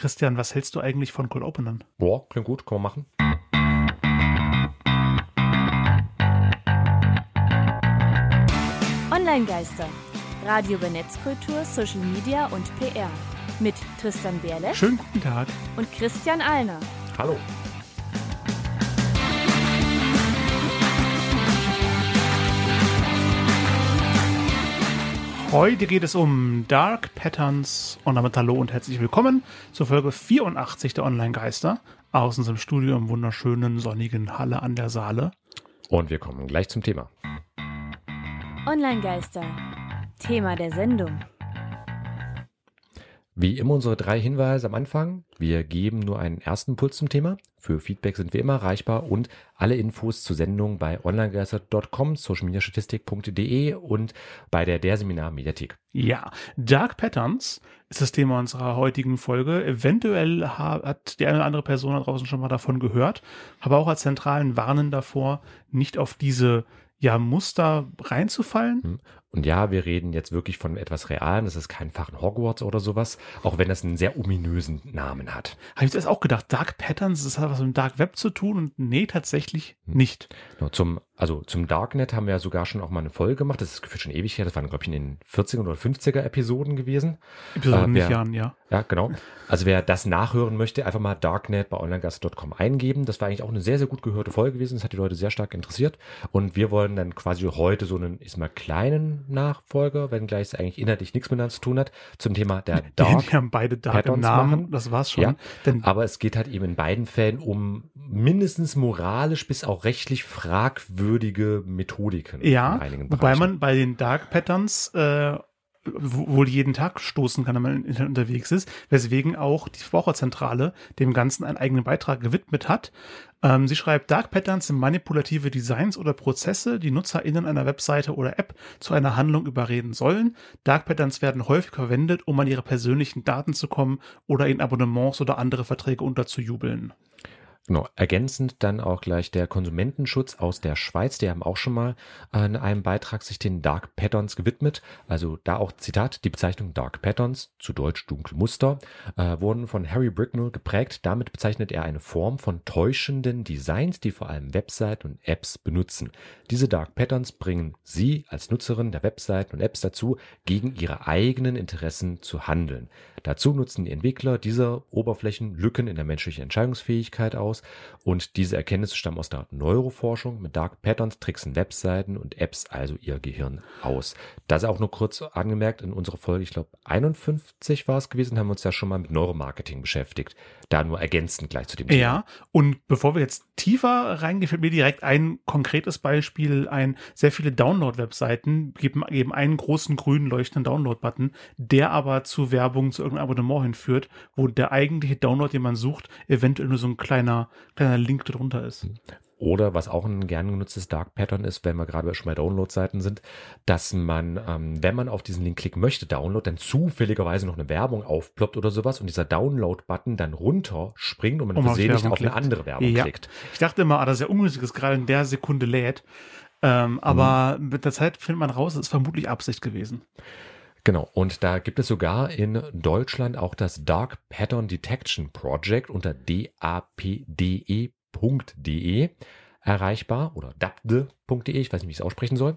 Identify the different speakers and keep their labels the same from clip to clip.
Speaker 1: Christian, was hältst du eigentlich von Cold Openern?
Speaker 2: Boah, klingt gut, kann man machen.
Speaker 3: Online-Geister. Radio über Netzkultur, Social Media und PR. Mit Tristan Berle
Speaker 1: Schönen guten Tag.
Speaker 3: und Christian Alner.
Speaker 2: Hallo.
Speaker 1: Heute geht es um Dark Patterns und damit hallo und herzlich willkommen zur Folge 84 der Online-Geister aus unserem Studio im wunderschönen sonnigen Halle an der Saale.
Speaker 2: Und wir kommen gleich zum Thema.
Speaker 3: Online-Geister. Thema der Sendung.
Speaker 2: Wie immer unsere drei Hinweise am Anfang. Wir geben nur einen ersten Impuls zum Thema. Für Feedback sind wir immer erreichbar und alle Infos zur Sendung bei onlinegeistert.com, socialmediastatistik.de und bei der Der Seminar Mediathek.
Speaker 1: Ja, Dark Patterns ist das Thema unserer heutigen Folge. Eventuell ha- hat die eine oder andere Person da draußen schon mal davon gehört, aber auch als zentralen Warnen davor, nicht auf diese ja, Muster reinzufallen.
Speaker 2: Und ja, wir reden jetzt wirklich von etwas Realem. Das ist kein Fach in Hogwarts oder sowas, auch wenn das einen sehr ominösen Namen hat.
Speaker 1: Habe ich das auch gedacht, Dark Patterns, das hat was mit dem Dark Web zu tun und nee, tatsächlich nicht.
Speaker 2: Nur zum, also zum Darknet haben wir ja sogar schon auch mal eine Folge gemacht. Das ist gefühlt schon ewig her. Das waren, glaube ich, in den 40er oder 50er Episoden gewesen.
Speaker 1: Episode
Speaker 2: Äh,
Speaker 1: nicht Jahren, ja.
Speaker 2: Ja, genau. Also wer das nachhören möchte, einfach mal Darknet bei onlinegast.com eingeben. Das war eigentlich auch eine sehr, sehr gut gehörte Folge gewesen. Das hat die Leute sehr stark interessiert. Und wir wollen dann quasi heute so einen, ist mal kleinen Nachfolger, wenngleich es eigentlich inhaltlich nichts miteinander zu tun hat, zum Thema der Dark.
Speaker 1: Wir haben beide Dark im
Speaker 2: Patterns
Speaker 1: Namen,
Speaker 2: machen.
Speaker 1: das war's schon.
Speaker 2: Ja,
Speaker 1: Denn
Speaker 2: Aber es geht halt eben in beiden Fällen um mindestens moralisch bis auch rechtlich fragwürdige Methodiken.
Speaker 1: Ja, wobei man bei den Dark Patterns äh, wohl jeden Tag stoßen kann, wenn man im Internet unterwegs ist, weswegen auch die Verbraucherzentrale dem Ganzen einen eigenen Beitrag gewidmet hat. Ähm, sie schreibt, Dark Patterns sind manipulative Designs oder Prozesse, die NutzerInnen einer Webseite oder App zu einer Handlung überreden sollen. Dark Patterns werden häufig verwendet, um an ihre persönlichen Daten zu kommen oder in Abonnements oder andere Verträge unterzujubeln.
Speaker 2: Genau, ergänzend dann auch gleich der Konsumentenschutz aus der Schweiz. Die haben auch schon mal in einem Beitrag sich den Dark Patterns gewidmet. Also da auch Zitat, die Bezeichnung Dark Patterns, zu Deutsch dunkle Muster, äh, wurden von Harry Bricknell geprägt. Damit bezeichnet er eine Form von täuschenden Designs, die vor allem Webseiten und Apps benutzen. Diese Dark Patterns bringen Sie als Nutzerin der Webseiten und Apps dazu, gegen Ihre eigenen Interessen zu handeln. Dazu nutzen die Entwickler dieser Oberflächen Lücken in der menschlichen Entscheidungsfähigkeit aus und diese Erkenntnisse stammen aus der Neuroforschung. Mit Dark Patterns tricksen Webseiten und Apps also ihr Gehirn aus. Das auch nur kurz angemerkt in unserer Folge, ich glaube 51 war es gewesen, haben wir uns ja schon mal mit Neuromarketing beschäftigt. Da nur ergänzend gleich zu dem Thema.
Speaker 1: Ja, und bevor wir jetzt tiefer reingehen, fällt mir direkt ein konkretes Beispiel ein. Sehr viele Download-Webseiten geben, geben einen großen grünen leuchtenden Download-Button, der aber zu Werbung, zu irgendeinem Abonnement hinführt, wo der eigentliche Download, den man sucht, eventuell nur so ein kleiner, kleiner Link darunter ist.
Speaker 2: Oder was auch ein gern genutztes Dark Pattern ist, wenn wir gerade schon bei Download-Seiten sind, dass man, ähm, wenn man auf diesen Link klicken möchte, Download, dann zufälligerweise noch eine Werbung aufploppt oder sowas und dieser Download-Button dann runter springt und man
Speaker 1: Und auf
Speaker 2: versehentlich auf eine andere Werbung
Speaker 1: Ja.
Speaker 2: klickt.
Speaker 1: Ich dachte immer, ah, das ist ja ungünstig, dass gerade in der Sekunde lädt. Ähm, aber mit der Zeit findet man raus, es ist vermutlich Absicht gewesen.
Speaker 2: Genau, und da gibt es sogar in Deutschland auch das Dark Pattern Detection Project unter dapde.de erreichbar oder dapde.de, ich weiß nicht, wie ich es aussprechen soll.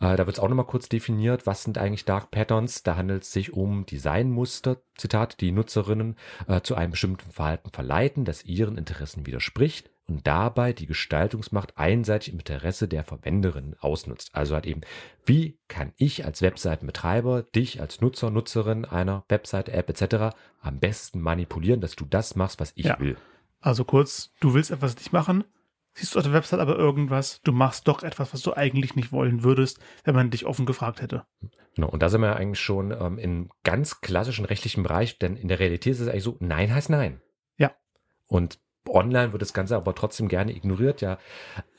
Speaker 2: Äh, da wird es auch nochmal kurz definiert, was sind eigentlich Dark Patterns. Da handelt es sich um Designmuster, Zitat, die Nutzerinnen äh, zu einem bestimmten Verhalten verleiten, das ihren Interessen widerspricht und dabei die Gestaltungsmacht einseitig im Interesse der Verwenderin ausnutzt. Also halt eben, wie kann ich als Webseitenbetreiber dich als Nutzer, Nutzerin einer Webseite, App etc. am besten manipulieren, dass du das machst, was ich
Speaker 1: Ja.
Speaker 2: will.
Speaker 1: Also kurz, du willst etwas nicht machen, siehst du auf der Website aber irgendwas, du machst doch etwas, was du eigentlich nicht wollen würdest, wenn man dich offen gefragt hätte.
Speaker 2: Genau, und da sind wir ja eigentlich schon ähm, im ganz klassischen rechtlichen Bereich, denn in der Realität ist es eigentlich so, Nein heißt Nein.
Speaker 1: Ja.
Speaker 2: Und online wird das Ganze aber trotzdem gerne ignoriert, ja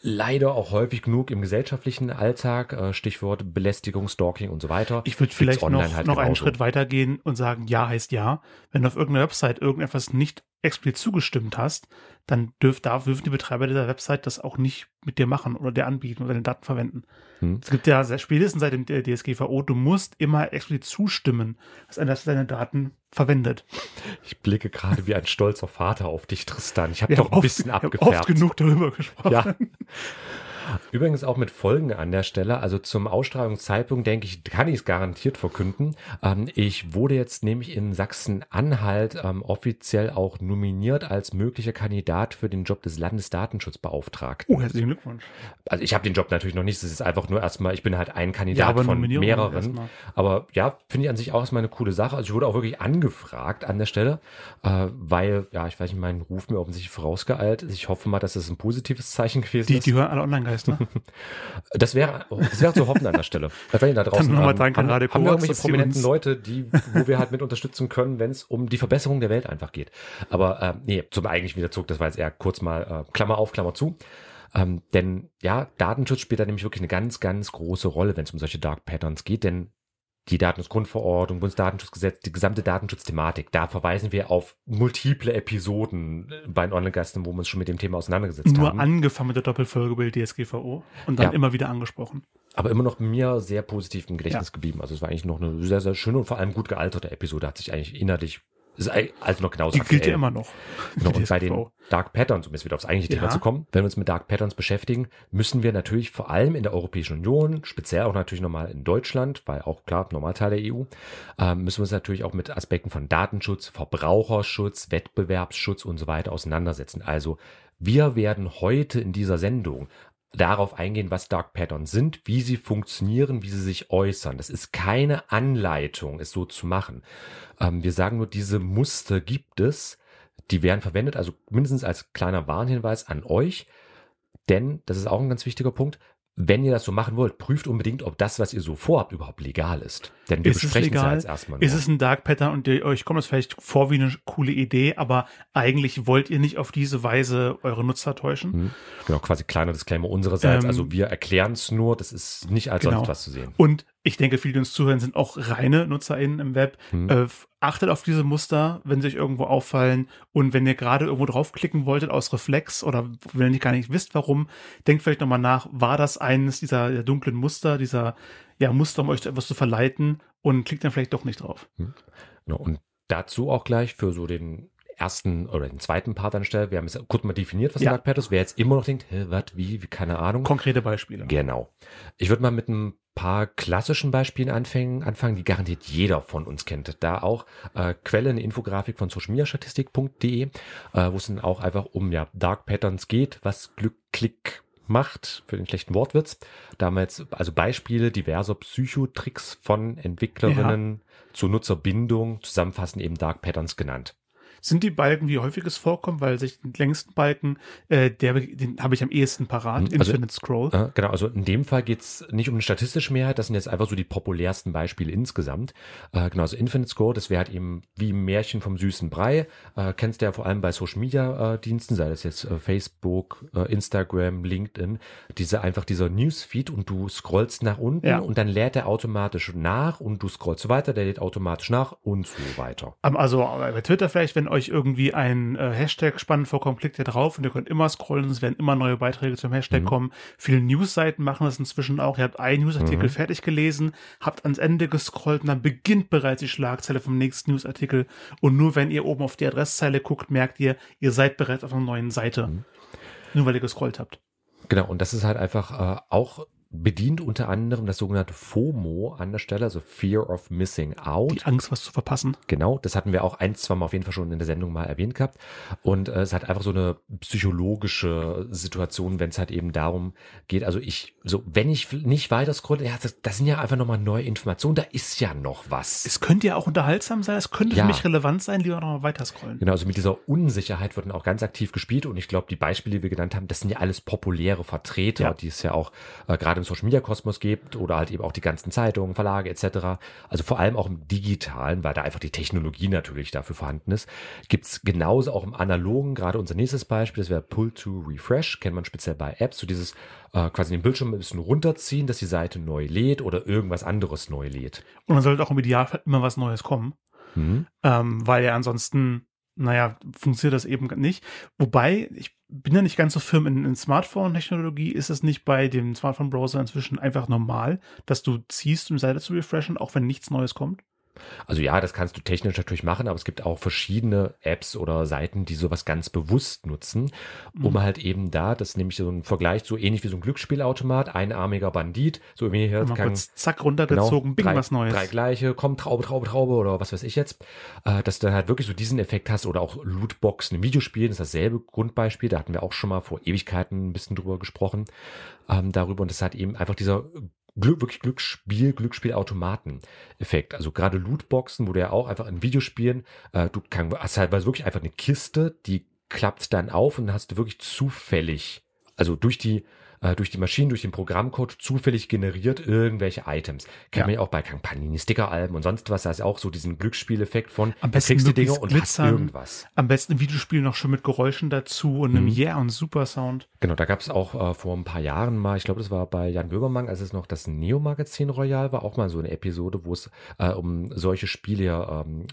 Speaker 2: leider auch häufig genug im gesellschaftlichen Alltag, äh, Stichwort Belästigung, Stalking und so weiter.
Speaker 1: Ich würde vielleicht noch,
Speaker 2: halt
Speaker 1: noch einen. Schritt weiter gehen und sagen, ja heißt ja. Wenn auf irgendeiner Website irgendetwas nicht explizit zugestimmt hast, dann dürf, darf, dürfen die Betreiber dieser Website das auch nicht mit dir machen oder dir anbieten oder deine Daten verwenden.
Speaker 2: Hm.
Speaker 1: Es gibt ja sehr, spätestens seit dem DSGVO, du musst immer explizit zustimmen, dass einer deine Daten verwendet.
Speaker 2: Ich blicke gerade wie ein stolzer Vater auf dich, Tristan. Ich habe doch ein
Speaker 1: oft-
Speaker 2: bisschen abgefärbt.
Speaker 1: oft genug darüber gesprochen.
Speaker 2: Ja. Übrigens auch mit Folgen an der Stelle. Also zum Ausstrahlungszeitpunkt denke ich, kann ich es garantiert verkünden. Ähm, ich wurde jetzt nämlich in Sachsen-Anhalt ähm, offiziell auch nominiert als möglicher Kandidat für den Job des Landesdatenschutzbeauftragten.
Speaker 1: Oh, herzlichen Glückwunsch.
Speaker 2: Also ich habe den Job natürlich noch nicht. Das ist einfach nur erstmal, ich bin halt ein
Speaker 1: Ja,
Speaker 2: Kandidat
Speaker 1: aber
Speaker 2: von mehreren. Aber ja, finde ich an sich auch erstmal eine coole Sache. Also ich wurde auch wirklich angefragt an der Stelle, äh, weil, ja, ich weiß nicht, mein Ruf mir offensichtlich vorausgeeilt ist. Ich hoffe mal, dass das ein positives Zeichen gewesen
Speaker 1: Die,
Speaker 2: ist.
Speaker 1: die hören alle Online-Geist, ne?
Speaker 2: Das wäre, das wäre zu hoffen an der Stelle. Wenn ihr da draußen
Speaker 1: nochmal
Speaker 2: haben,
Speaker 1: danke an
Speaker 2: haben,
Speaker 1: Radio
Speaker 2: haben wir irgendwelche prominenten Leute, die, wo wir halt mit unterstützen können, wenn es um die Verbesserung der Welt einfach geht. Aber äh, nee, zum eigentlich wieder zurück, das war jetzt eher kurz mal äh, Klammer auf, Klammer zu. Ähm, denn ja, Datenschutz spielt da nämlich wirklich eine ganz, ganz große Rolle, wenn es um solche Dark Patterns geht, denn die Datenschutzgrundverordnung, Bundesdatenschutzgesetz, die gesamte Datenschutzthematik, da verweisen wir auf multiple Episoden bei den Online-Gasten, wo wir uns schon mit dem Thema auseinandergesetzt
Speaker 1: Nur
Speaker 2: haben.
Speaker 1: angefangen mit der Doppelfolge über die DSGVO und dann
Speaker 2: Ja.
Speaker 1: immer wieder angesprochen.
Speaker 2: aber immer noch mir sehr positiv im Gedächtnis geblieben. Also es war eigentlich noch eine sehr, sehr schöne und vor allem gut gealterte Episode. Hat sich eigentlich inhaltlich, ist also noch genauso
Speaker 1: Die gilt ja
Speaker 2: aktuell.
Speaker 1: immer noch.
Speaker 2: Genau, und bei den. Dark Patterns, um jetzt wieder aufs eigentliche Thema
Speaker 1: Ja.
Speaker 2: zu kommen, wenn wir uns mit Dark Patterns beschäftigen, müssen wir natürlich vor allem in der Europäischen Union, speziell auch natürlich nochmal in Deutschland, weil auch klar, Normalteil der EU, ähm, müssen wir uns natürlich auch mit Aspekten von Datenschutz, Verbraucherschutz, Wettbewerbsschutz und so weiter auseinandersetzen. Also wir werden heute in dieser Sendung darauf eingehen, was Dark Patterns sind, wie sie funktionieren, wie sie sich äußern. Das ist keine Anleitung, es so zu machen. Ähm, wir sagen nur, diese Muster gibt es, die werden verwendet, also mindestens als kleiner Warnhinweis an euch. Denn, das ist auch ein ganz wichtiger Punkt, wenn ihr das so machen wollt, prüft unbedingt, ob das, was ihr so vorhabt, überhaupt legal ist. Denn wir
Speaker 1: Ist es
Speaker 2: besprechen es ja jetzt erstmal nur.
Speaker 1: Ist es ein Dark Pattern und ihr- euch kommt es vielleicht vor wie eine coole Idee, aber eigentlich wollt ihr nicht auf diese Weise eure Nutzer täuschen?
Speaker 2: Hm, Genau, quasi kleiner Disclaimer unsererseits.
Speaker 1: Ähm,
Speaker 2: also wir erklären es nur, das ist nicht als
Speaker 1: Genau.
Speaker 2: sonst was zu sehen.
Speaker 1: Und ich denke, viele, die uns zuhören, sind auch reine NutzerInnen im Web.
Speaker 2: Hm.
Speaker 1: Äh, achtet auf diese Muster, wenn sie euch irgendwo auffallen. Und wenn ihr gerade irgendwo draufklicken wolltet aus Reflex oder wenn ihr gar nicht wisst, warum, denkt vielleicht nochmal nach, war das eines dieser dunklen Muster, dieser ja, Muster, um euch zu etwas zu verleiten und klickt dann vielleicht doch nicht drauf.
Speaker 2: Genau, und dazu auch gleich für so den ersten oder den zweiten Part anstelle. Wir haben es kurz mal definiert, was
Speaker 1: Ja.
Speaker 2: ein Dark Pattern ist. Wer jetzt immer noch denkt, hä, was, wie, wie, keine Ahnung.
Speaker 1: Konkrete Beispiele.
Speaker 2: Genau. Ich würde mal mit ein paar klassischen Beispielen anfangen, anfangen, die garantiert jeder von uns kennt. Da auch äh, Quelle eine Infografik von socialmediastatistik.de, äh, wo es dann auch einfach um ja Dark Patterns geht, was Glück, Klick macht, für den schlechten Wortwitz. Da haben wir jetzt also Beispiele diverser Psychotricks von Entwicklerinnen zur Nutzerbindung, zusammenfassend eben Dark Patterns genannt.
Speaker 1: Sind die Balken, wie häufig es vorkommt, weil sich den längsten Balken, äh, der, den habe ich am ehesten parat,
Speaker 2: Hm, also-
Speaker 1: Infinite Scroll.
Speaker 2: Äh, genau, also in dem Fall geht's nicht um eine statistische Mehrheit, das sind jetzt einfach so die populärsten Beispiele insgesamt. Äh, genau, also Infinite Score, das wäre halt eben wie ein Märchen vom süßen Brei. Äh, kennst du ja vor allem bei Social Media äh, Diensten, sei das jetzt äh, Facebook, äh, Instagram, LinkedIn, diese einfach dieser Newsfeed und du scrollst nach unten
Speaker 1: Ja.
Speaker 2: und dann lädt er automatisch nach und du scrollst weiter, der lädt automatisch nach und so weiter.
Speaker 1: Also äh, bei Twitter vielleicht, wenn euch irgendwie ein äh, Hashtag spannend vorkommt, klickt ihr drauf und ihr könnt immer scrollen, es werden immer neue Beiträge zum Hashtag
Speaker 2: Mhm.
Speaker 1: kommen. Viele Newsseiten machen das inzwischen auch. Ihr habt einen Newsartikel
Speaker 2: Mhm.
Speaker 1: fertig gelesen, habt ans Ende gescrollt und dann beginnt bereits die Schlagzeile vom nächsten Newsartikel. Und nur wenn ihr oben auf die Adresszeile guckt, merkt ihr, ihr seid bereits auf einer neuen Seite.
Speaker 2: Mhm.
Speaker 1: Nur weil ihr gescrollt habt.
Speaker 2: Genau, und das ist halt einfach äh, auch bedient unter anderem das sogenannte FOMO an der Stelle, also Fear of Missing Out.
Speaker 1: Die Angst, was zu verpassen.
Speaker 2: Genau, das hatten wir auch ein, zwei Mal auf jeden Fall schon in der Sendung mal erwähnt gehabt. Und äh, es hat einfach so eine psychologische Situation, wenn es halt eben darum geht, also ich, so, wenn ich nicht weiter scrolle, ja, das, das sind ja einfach nochmal neue Informationen, da ist ja noch was.
Speaker 1: Es könnte ja auch unterhaltsam sein, es könnte
Speaker 2: Ja.
Speaker 1: für mich relevant sein, lieber noch mal weiter scrollen.
Speaker 2: Genau, also mit dieser Unsicherheit wird dann auch ganz aktiv gespielt und ich glaube, die Beispiele, die wir genannt haben, das sind ja alles populäre Vertreter,
Speaker 1: Ja.
Speaker 2: die es ja auch äh, gerade im Social Media Kosmos gibt oder halt eben auch die ganzen Zeitungen, Verlage etc. Also vor allem auch im digitalen, weil da einfach die Technologie natürlich dafür vorhanden ist, gibt's genauso auch im analogen, gerade unser nächstes Beispiel, das wäre Pull to Refresh, kennt man speziell bei Apps, so dieses äh, quasi den Bildschirm ein bisschen runterziehen, dass die Seite neu lädt oder irgendwas anderes neu lädt.
Speaker 1: Und dann sollte auch im Idealfall immer was Neues kommen.
Speaker 2: Mhm.
Speaker 1: ähm, weil ja ansonsten naja, funktioniert das eben nicht. Wobei, ich bin ja nicht ganz so firm in, in Smartphone-Technologie. Ist es nicht bei dem Smartphone-Browser inzwischen einfach normal, dass du ziehst, um die Seite zu refreshen, auch wenn nichts Neues kommt?
Speaker 2: Also ja, das kannst du technisch natürlich machen, aber es gibt auch verschiedene Apps oder Seiten, die sowas ganz bewusst nutzen, um mhm. halt eben da, das ist nämlich so ein Vergleich, so ähnlich wie so ein Glücksspielautomat, einarmiger Bandit, so wie hier
Speaker 1: kann, kurz zack runtergezogen,
Speaker 2: genau,
Speaker 1: bing, was Neues.
Speaker 2: Drei gleiche, komm, Traube, Traube, Traube oder was weiß ich jetzt, äh, dass du dann halt wirklich so diesen Effekt hast oder auch Lootboxen im Videospielen ist dasselbe Grundbeispiel, da hatten wir auch schon mal vor Ewigkeiten ein bisschen drüber gesprochen, ähm, darüber und das hat eben einfach dieser Glück, wirklich Glücksspiel, Glücksspielautomaten-Effekt. Also gerade Lootboxen, wo du ja auch einfach in Videospielen, äh, du kann, hast halt wirklich einfach eine Kiste, die klappt dann auf und hast du wirklich zufällig, also durch die äh, durch die Maschinen, durch den Programmcode zufällig generiert irgendwelche Items. Kennt ja. man ja auch bei Panini Sticker-Alben und sonst was. Da ist auch so diesen Glücksspieleffekt von
Speaker 1: am besten kriegst
Speaker 2: du Dinge und glitzern, hast irgendwas.
Speaker 1: Am besten Videospiel noch schon mit Geräuschen dazu und einem mhm. Yeah und Super Sound.
Speaker 2: Genau, da gab es auch äh, vor ein paar Jahren mal, ich glaube, das war bei Jan Böbermann, als es noch das Neo-Magazin Royal war, auch mal so eine Episode, wo es äh, um solche Spiele ähm,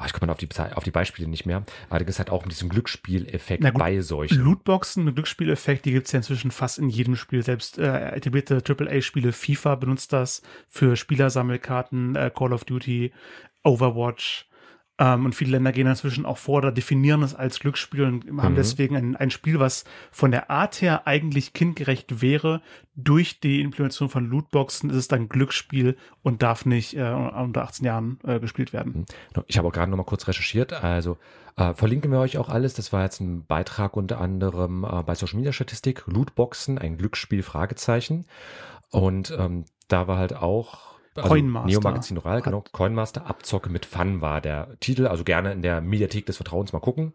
Speaker 2: oh, ich komme mal auf die, auf die Beispiele nicht mehr, aber es hat auch mit diesem Glücksspieleffekt bei solchen.
Speaker 1: Lootboxen, mit Glücksspieleffekt, die gibt es ja inzwischen fast in jedem Spiel. Selbst äh, etablierte AAA-Spiele, FIFA benutzt das für Spielersammelkarten, äh, Call of Duty, Overwatch. Ähm, und viele Länder gehen inzwischen auch vor oder definieren es als Glücksspiel und haben mhm. deswegen ein, ein Spiel, was von der Art her eigentlich kindgerecht wäre. Durch die Implementation von Lootboxen ist es dann Glücksspiel und darf nicht äh, unter 18 Jahren äh, gespielt werden.
Speaker 2: Mhm. Ich habe auch gerade noch mal kurz recherchiert. Also äh, verlinken wir euch auch alles. Das war jetzt ein Beitrag unter anderem äh, bei Social Media Statistik. Lootboxen, ein Glücksspiel, Fragezeichen. Und ähm, da war halt auch also
Speaker 1: Coinmaster.
Speaker 2: Neo Magazin Royal, genau. Coinmaster, Abzocke mit Fun war der Titel. Also gerne in der Mediathek des Vertrauens mal gucken.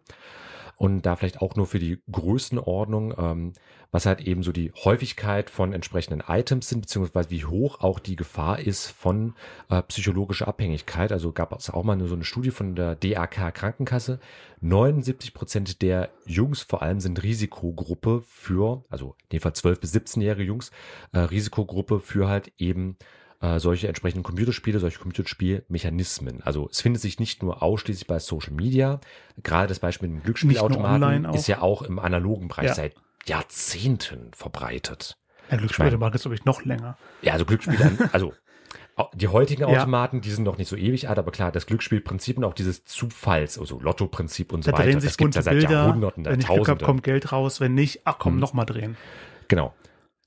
Speaker 2: Und da vielleicht auch nur für die Größenordnung, ähm, was halt eben so die Häufigkeit von entsprechenden Items sind, beziehungsweise wie hoch auch die Gefahr ist von äh, psychologischer Abhängigkeit. Also gab es auch mal so eine Studie von der DAK Krankenkasse. 79 Prozent der Jungs vor allem sind Risikogruppe für, also in dem Fall 12 bis 17-jährige Jungs, äh, Risikogruppe für halt eben äh, solche entsprechenden Computerspiele, solche Computerspielmechanismen. Also es findet sich nicht nur ausschließlich bei Social Media. Gerade das Beispiel mit dem Glücksspielautomaten ist ja auch im analogen Bereich ja. seit Jahrzehnten verbreitet.
Speaker 1: Ja, Glücksspielautomaten ist, glaube ich, noch länger.
Speaker 2: Ja, also Glücksspiele, also die heutigen Automaten, ja. die sind noch nicht so ewig alt, aber klar, das Glücksspielprinzip und auch dieses Zufalls, also Lotto-Prinzip und so
Speaker 1: da
Speaker 2: weiter,
Speaker 1: das gibt ja seit Bilder. Jahrhunderten, wenn ich Glück hab, kommt Geld raus, wenn nicht, ach komm, hm. noch mal drehen.
Speaker 2: Genau.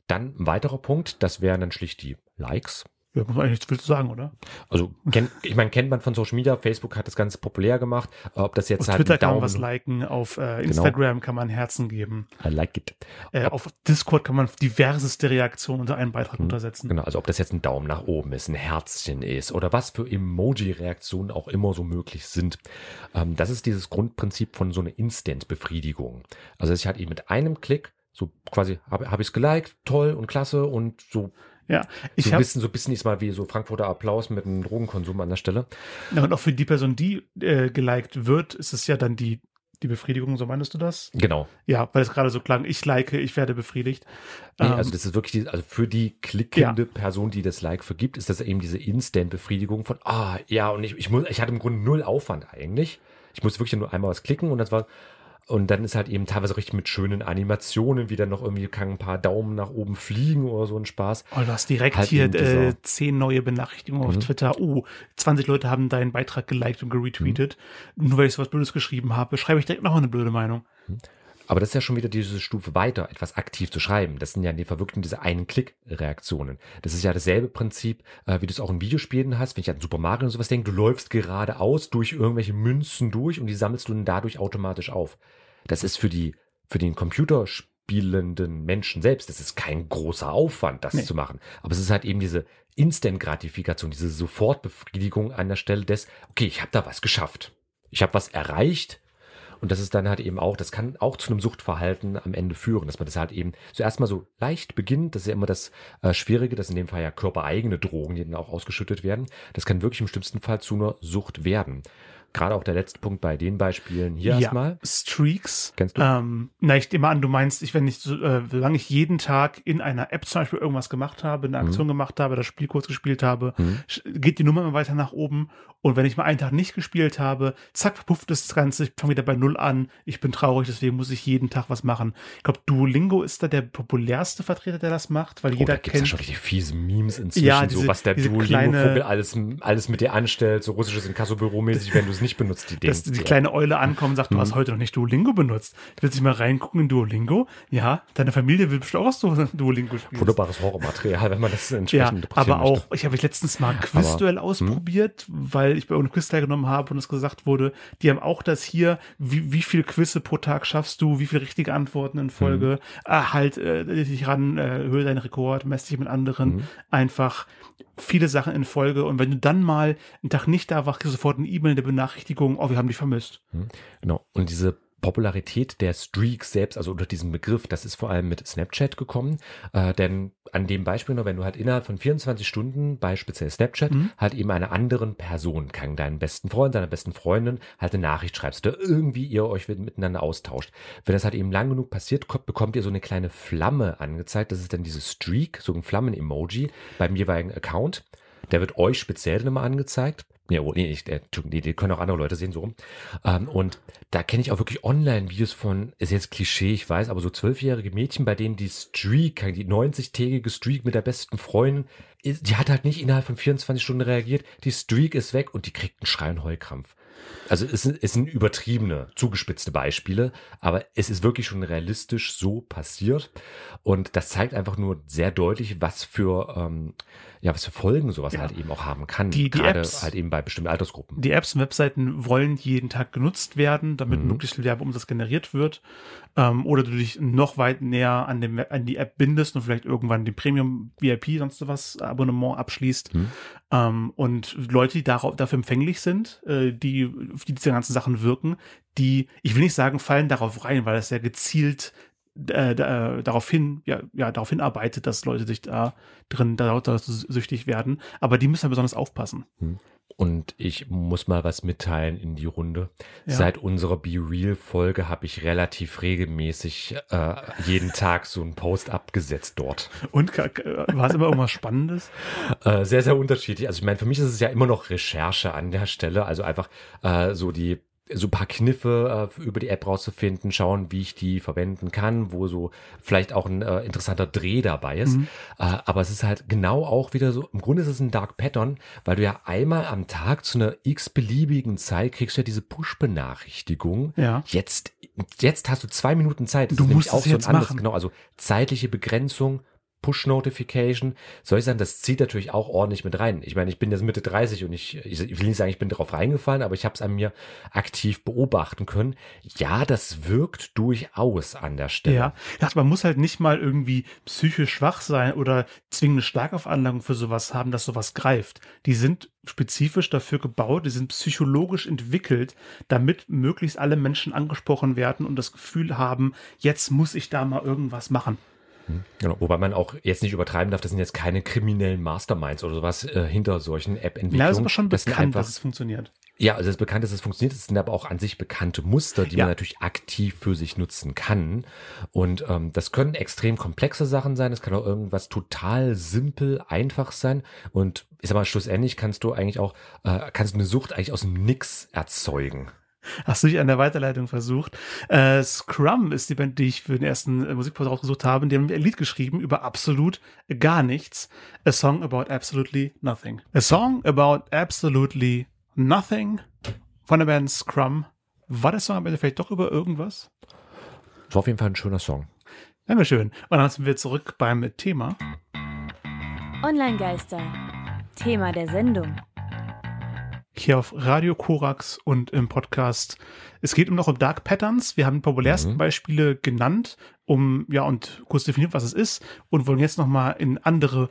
Speaker 2: Dann ein weiterer Punkt, das wären dann schlicht die Likes.
Speaker 1: Ja, muss man eigentlich nichts viel zu sagen, oder?
Speaker 2: Also, kenn, ich meine, kennt man von Social Media. Facebook hat das Ganze populär gemacht. Ob das jetzt
Speaker 1: auf halt Twitter kann man was liken, auf äh, genau. Instagram genau. kann man Herzen geben.
Speaker 2: I like it.
Speaker 1: Äh, auf Discord kann man diverseste Reaktionen unter einen Beitrag hm, untersetzen.
Speaker 2: Genau, also ob das jetzt ein Daumen nach oben ist, ein Herzchen ist oder was für Emoji-Reaktionen auch immer so möglich sind. Ähm, das ist dieses Grundprinzip von so einer Instant-Befriedigung. Also, dass ich halt eben mit einem Klick so quasi habe hab ich es geliked, toll und klasse und so
Speaker 1: ja,
Speaker 2: ich so ein bisschen, so ein bisschen ist mal wie so Frankfurter Applaus mit einem Drogenkonsum an der Stelle.
Speaker 1: Ja, und auch für die Person, die äh, geliked wird, ist es ja dann die, die Befriedigung, so meinst du das?
Speaker 2: Genau.
Speaker 1: Ja, weil es gerade so klang, ich like, ich werde befriedigt.
Speaker 2: Nee, ähm, also das ist wirklich, die, also für die klickende ja. Person, die das Like vergibt, ist das eben diese Instant-Befriedigung von, ah, ja, und ich, ich muss, ich hatte im Grunde null Aufwand eigentlich. Ich musste wirklich nur einmal was klicken und das war, und dann ist halt eben teilweise richtig mit schönen Animationen, wie dann noch irgendwie kann ein paar Daumen nach oben fliegen oder so ein Spaß.
Speaker 1: Oh, du hast direkt halt hier äh, zehn neue Benachrichtigungen mhm. auf Twitter. Oh, 20 Leute haben deinen Beitrag geliked und geretweetet. Mhm. Nur weil ich so was Blödes geschrieben habe, schreibe ich direkt noch eine blöde Meinung. Mhm.
Speaker 2: Aber das ist ja schon wieder diese Stufe weiter, etwas aktiv zu schreiben. Das sind ja in dem Fall wirklich diese Einen-Klick-Reaktionen. Das ist ja dasselbe Prinzip, äh, wie du es auch in Videospielen hast. Wenn ich an Super Mario und sowas denke, du läufst geradeaus durch irgendwelche Münzen durch und die sammelst du dann dadurch automatisch auf. Das ist für die, für den Computerspielenden Menschen selbst, das ist kein großer Aufwand, das nee. zu machen. Aber es ist halt eben diese Instant-Gratifikation, diese Sofortbefriedigung an der Stelle des, okay, ich habe da was geschafft. Ich habe was erreicht, und das ist dann halt eben auch, das kann auch zu einem Suchtverhalten am Ende führen, dass man das halt eben zuerst mal so leicht beginnt. Das ist ja immer das äh, Schwierige, dass in dem Fall ja körpereigene Drogen, die dann auch ausgeschüttet werden. Das kann wirklich im schlimmsten Fall zu einer Sucht werden gerade auch der letzte Punkt bei den Beispielen hier
Speaker 1: ja,
Speaker 2: erstmal.
Speaker 1: Streaks.
Speaker 2: Kennst du?
Speaker 1: Ähm, na, ich nehme an, du meinst, ich, wenn ich, so, äh, solange ich jeden Tag in einer App zum Beispiel irgendwas gemacht habe, eine Aktion gemacht habe, das Spiel kurz gespielt habe,
Speaker 2: Mhm.
Speaker 1: geht die Nummer immer weiter nach oben. Und wenn ich mal einen Tag nicht gespielt habe, zack, verpufft das Ganze, ich fange wieder bei Null an, ich bin traurig, deswegen muss ich jeden Tag was machen. Ich glaube, Duolingo ist da der populärste Vertreter, der das macht, weil
Speaker 2: Oh,
Speaker 1: jeder
Speaker 2: da gibt's ja
Speaker 1: kennt.
Speaker 2: schon richtig fiese Memes inzwischen,
Speaker 1: Ja,
Speaker 2: so
Speaker 1: diese-
Speaker 2: was der Duolingo-Vogel alles, alles mit dir anstellt, so russisches Inkassobüro-mäßig, wenn du es nicht benutzt, die
Speaker 1: dass
Speaker 2: Dinge.
Speaker 1: die kleine Eule ankommt und sagt, du
Speaker 2: Mhm.
Speaker 1: hast heute noch nicht Duolingo benutzt. Willst du mal reingucken in Duolingo? Ja, deine Familie will bestimmt auch, dass du Duolingo spielst.
Speaker 2: Wunderbares Horrormaterial, wenn man das
Speaker 1: Ja,
Speaker 2: entsprechend interpretieren
Speaker 1: aber auch,
Speaker 2: möchte.
Speaker 1: ich habe letztens mal ein Quizduell ausprobiert, weil ich bei einem Quiz teilgenommen habe und es gesagt wurde, die haben auch das hier, wie, wie viel Quizze pro Tag schaffst du, wie viele richtige Antworten in Folge, ah, halt äh, dich ran, äh, höhe deinen Rekord, mess dich mit anderen, einfach viele Sachen in Folge und wenn du dann mal einen Tag nicht da warst, kriegst du sofort eine E-Mail, eine Benachrichtigung, oh, wir haben dich vermisst.
Speaker 2: Genau. Und diese Popularität der Streaks selbst, also unter diesem Begriff, das ist vor allem mit Snapchat gekommen. Äh, denn an dem Beispiel nur, wenn du halt innerhalb von 24 Stunden bei speziell Snapchat
Speaker 1: Mhm.
Speaker 2: halt eben einer anderen Person, kann deinen besten Freund, deiner besten Freundin halt eine Nachricht schreibst oder irgendwie ihr euch miteinander austauscht. Wenn das halt eben lang genug passiert, kommt, bekommt ihr so eine kleine Flamme angezeigt. Das ist dann dieses Streak, so ein Flammen-Emoji beim jeweiligen Account. Der wird euch speziell dann immer angezeigt. Ja, oh, nee, nicht, äh, nee, die können auch andere Leute sehen, so rum. Ähm, und da kenne ich auch wirklich Online-Videos von, ist jetzt Klischee, ich weiß, aber so zwölfjährige Mädchen, bei denen die Streak, die 90-tägige Streak mit der besten Freundin, die hat halt nicht innerhalb von 24 Stunden reagiert, die Streak ist weg und die kriegt einen Schrei- und Heulkrampf. Also es sind, es sind übertriebene, zugespitzte Beispiele, aber es ist wirklich schon realistisch so passiert. Und das zeigt einfach nur sehr deutlich, was für, ähm, ja, was für Folgen sowas
Speaker 1: Ja.
Speaker 2: halt eben auch haben kann.
Speaker 1: Die- die
Speaker 2: Gerade
Speaker 1: Apps-
Speaker 2: halt eben bei bestimmten Altersgruppen.
Speaker 1: Die Apps und Webseiten wollen jeden Tag genutzt werden, damit
Speaker 2: Mhm.
Speaker 1: möglichst viel Werbeumsatz generiert wird. Ähm, oder du dich noch weit näher an, dem, an die App bindest und vielleicht irgendwann den Premium VIP, sonst was Abonnement abschließt.
Speaker 2: Mhm.
Speaker 1: Ähm, und Leute, die darauf, dafür empfänglich sind, äh, die, die diese ganzen Sachen wirken, die, ich will nicht sagen, fallen darauf rein, weil das ja gezielt äh, da, darauf hin, ja, ja, darauf hinarbeitet, dass Leute sich da drin da, da süchtig werden. Aber die müssen ja besonders aufpassen.
Speaker 2: Und ich muss mal was mitteilen in die Runde.
Speaker 1: Ja.
Speaker 2: Seit unserer Be Real Folge habe ich relativ regelmäßig äh, jeden Tag so einen Post abgesetzt dort.
Speaker 1: Und war es immer irgendwas Spannendes?
Speaker 2: Äh, sehr, sehr unterschiedlich. Also ich meine, für mich ist es ja immer noch Recherche an der Stelle. Also einfach äh, so die so ein paar Kniffe äh, über die App rauszufinden, schauen, wie ich die verwenden kann, wo so vielleicht auch ein äh, interessanter Dreh dabei ist.
Speaker 1: Mhm.
Speaker 2: Äh, aber es ist halt genau auch wieder so, im Grunde ist es ein Dark Pattern, weil du ja einmal am Tag zu einer x-beliebigen Zeit kriegst du ja diese Push-Benachrichtigung.
Speaker 1: Ja.
Speaker 2: Jetzt, jetzt hast du zwei Minuten Zeit. Das
Speaker 1: Du musst
Speaker 2: auch
Speaker 1: es
Speaker 2: so ein
Speaker 1: jetzt
Speaker 2: anderes,
Speaker 1: machen.
Speaker 2: genau, also zeitliche Begrenzung, Push-Notification. Soll ich sagen, das zieht natürlich auch ordentlich mit rein. Ich meine, ich bin jetzt Mitte 30 und ich, ich will nicht sagen, ich bin darauf reingefallen, aber ich habe es an mir aktiv beobachten können. Ja, das wirkt durchaus an der Stelle.
Speaker 1: Ja, ja, man muss halt nicht mal irgendwie psychisch schwach sein oder zwingende Starkaufanlagung für sowas haben, dass sowas greift. Die sind spezifisch dafür gebaut, die sind psychologisch entwickelt, damit möglichst alle Menschen angesprochen werden und das Gefühl haben, jetzt muss ich da mal irgendwas machen.
Speaker 2: Genau, wobei man auch jetzt nicht übertreiben darf, das sind jetzt keine kriminellen Masterminds oder sowas äh, hinter solchen App-Entwicklungen.
Speaker 1: Ja, das ist aber schon
Speaker 2: Das
Speaker 1: bekannt,
Speaker 2: einfach-
Speaker 1: dass es funktioniert.
Speaker 2: Ja, also es ist bekannt, dass es funktioniert. Es sind aber auch an sich bekannte Muster, die
Speaker 1: Ja.
Speaker 2: man natürlich aktiv für sich nutzen kann. Und ähm, das können extrem komplexe Sachen sein. Es kann auch irgendwas total simpel, einfach sein. Und ich sag mal, schlussendlich kannst du eigentlich auch, äh, kannst du eine Sucht eigentlich aus dem Nix erzeugen.
Speaker 1: Hast du dich an der Weiterleitung versucht? Äh, Scrum ist die Band, die ich für den ersten äh, Musikpause rausgesucht habe. Die haben ein Lied geschrieben über absolut gar nichts. A song about absolutely nothing. A song about absolutely nothing von der Band Scrum. War der Song am Ende vielleicht doch über irgendwas?
Speaker 2: Das war auf jeden Fall ein schöner Song.
Speaker 1: Dankeschön. Und dann sind wir zurück beim Thema.
Speaker 3: Online-Geister. Thema der Sendung.
Speaker 1: Hier auf Radio Korax und im Podcast. Es geht um noch um Dark Patterns. Wir haben die populärsten
Speaker 2: Mhm.
Speaker 1: Beispiele genannt, um ja und kurz definiert, was es ist und wollen jetzt noch mal in andere,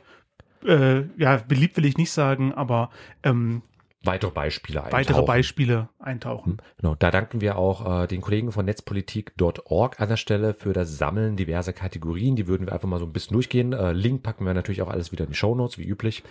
Speaker 1: äh, ja beliebt will ich nicht sagen, aber ähm,
Speaker 2: weitere Beispiele
Speaker 1: eintauchen. Weitere Beispiele eintauchen. Hm,
Speaker 2: genau, da danken wir auch äh, den Kollegen von netzpolitik.org an der Stelle für das Sammeln diverser Kategorien. Die würden wir einfach mal so ein bisschen durchgehen. Äh, Link packen wir natürlich auch alles wieder in die Show Notes, wie üblich.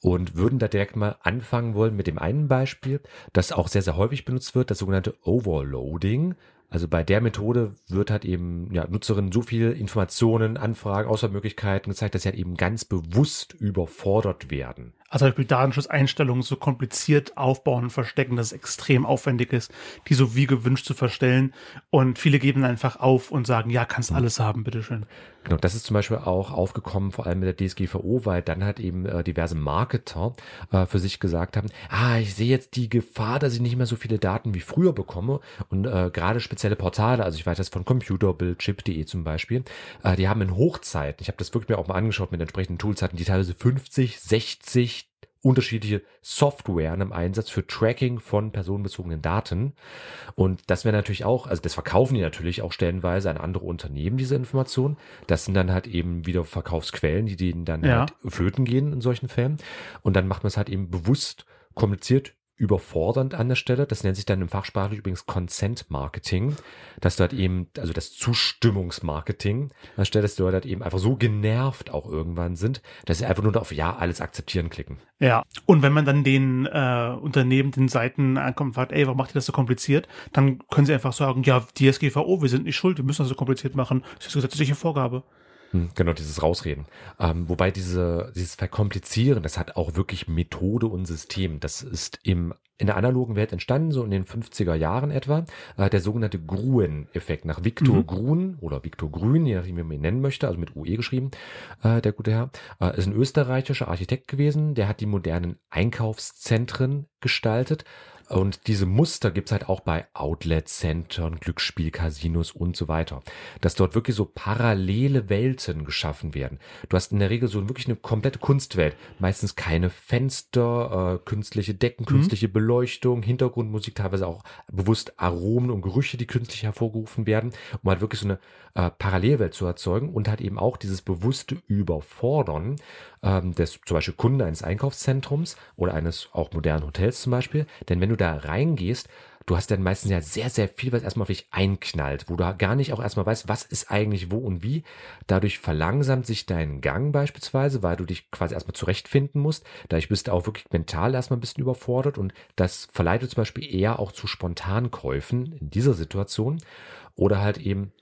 Speaker 2: Und würden da direkt mal anfangen wollen mit dem einen Beispiel, das auch sehr, sehr häufig benutzt wird, das sogenannte Overloading. Also bei der Methode wird halt eben ja, Nutzerinnen so viel Informationen, Anfragen, Auswahlmöglichkeiten gezeigt, dass sie halt eben ganz bewusst überfordert werden.
Speaker 1: Also zum Beispiel Datenschutzeinstellungen so kompliziert aufbauen und verstecken, dass es extrem aufwendig ist, die so wie gewünscht zu verstellen. Und viele geben einfach auf und sagen, ja, kannst mhm. alles haben, bitteschön.
Speaker 2: Genau, das ist zum Beispiel auch aufgekommen, vor allem mit der DSGVO, weil dann halt eben äh, diverse Marketer äh, für sich gesagt haben, ah, ich sehe jetzt die Gefahr, dass ich nicht mehr so viele Daten wie früher bekomme. Und äh, gerade spezielle Portale, also ich weiß das von Computerbild, Chip.de zum Beispiel, äh, die haben in Hochzeiten, ich habe das wirklich mir auch mal angeschaut mit entsprechenden Tools, hatten die teilweise 50, 60 unterschiedliche Software im Einsatz für Tracking von personenbezogenen Daten. Und das wäre natürlich auch, also das verkaufen die natürlich auch stellenweise an andere Unternehmen, diese Informationen. Das sind dann halt eben wieder Verkaufsquellen, die denen dann ja. halt flöten gehen in solchen Fällen. Und dann macht man es halt eben bewusst kompliziert überfordernd an der Stelle. Das nennt sich dann im Fachsprachlich übrigens Consent Marketing, dass du halt eben, also das Zustimmungsmarketing, an der Stelle, dass Leute halt eben einfach so genervt auch irgendwann sind, dass sie einfach nur auf Ja, alles akzeptieren klicken.
Speaker 1: Ja, und wenn man dann den äh, Unternehmen, den Seiten ankommt und fragt, ey, warum macht ihr das so kompliziert? Dann können sie einfach sagen, ja, DSGVO, wir sind nicht schuld, wir müssen das so kompliziert machen. Das ist eine gesetzliche Vorgabe.
Speaker 2: Hm, genau, dieses Rausreden. Ähm, wobei diese, dieses Verkomplizieren, das hat auch wirklich Methode und System. Das ist im, in der analogen Welt entstanden, so in den 50er Jahren etwa, äh, der sogenannte Gruen-Effekt nach Viktor mhm. Grun oder Viktor Grün, je nachdem, wie man ihn nennen möchte, also mit UE geschrieben, äh, der gute Herr, äh, ist ein österreichischer Architekt gewesen, der hat die modernen Einkaufszentren gestaltet und diese Muster gibt's halt auch bei Outlet-Centern, Glücksspielcasinos und so weiter. Dass dort wirklich so parallele Welten geschaffen werden. Du hast in der Regel so wirklich eine komplette Kunstwelt. Meistens keine Fenster, äh, künstliche Decken, mhm. künstliche Beleuchtung, Hintergrundmusik, teilweise auch bewusst Aromen und Gerüche, die künstlich hervorgerufen werden, um halt wirklich so eine äh, Parallelwelt zu erzeugen und halt eben auch dieses bewusste Überfordern ähm, des zum Beispiel Kunden eines Einkaufszentrums oder eines auch modernen Hotels zum Beispiel. Denn wenn du da reingehst, du hast dann meistens ja sehr, sehr viel, was erstmal auf dich einknallt, wo du gar nicht auch erstmal weißt, was ist eigentlich wo und wie. Dadurch verlangsamt sich dein Gang beispielsweise, weil du dich quasi erstmal zurechtfinden musst. Dadurch bist du auch wirklich mental erstmal ein bisschen überfordert und das verleitet zum Beispiel eher auch zu Spontankäufen in dieser Situation oder halt eben